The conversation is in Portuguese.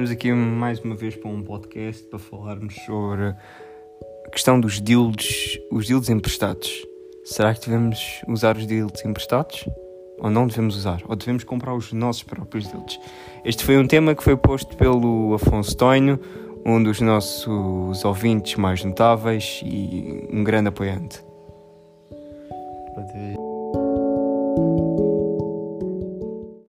Estamos aqui mais uma vez para um podcast para falarmos sobre a questão dos dildos, os dildos emprestados. Será que devemos usar os dildos emprestados? Ou não devemos usar? Ou devemos comprar os nossos próprios dildos? Este foi um tema que foi posto pelo Afonso Tonho, um dos nossos ouvintes mais notáveis e um grande apoiante.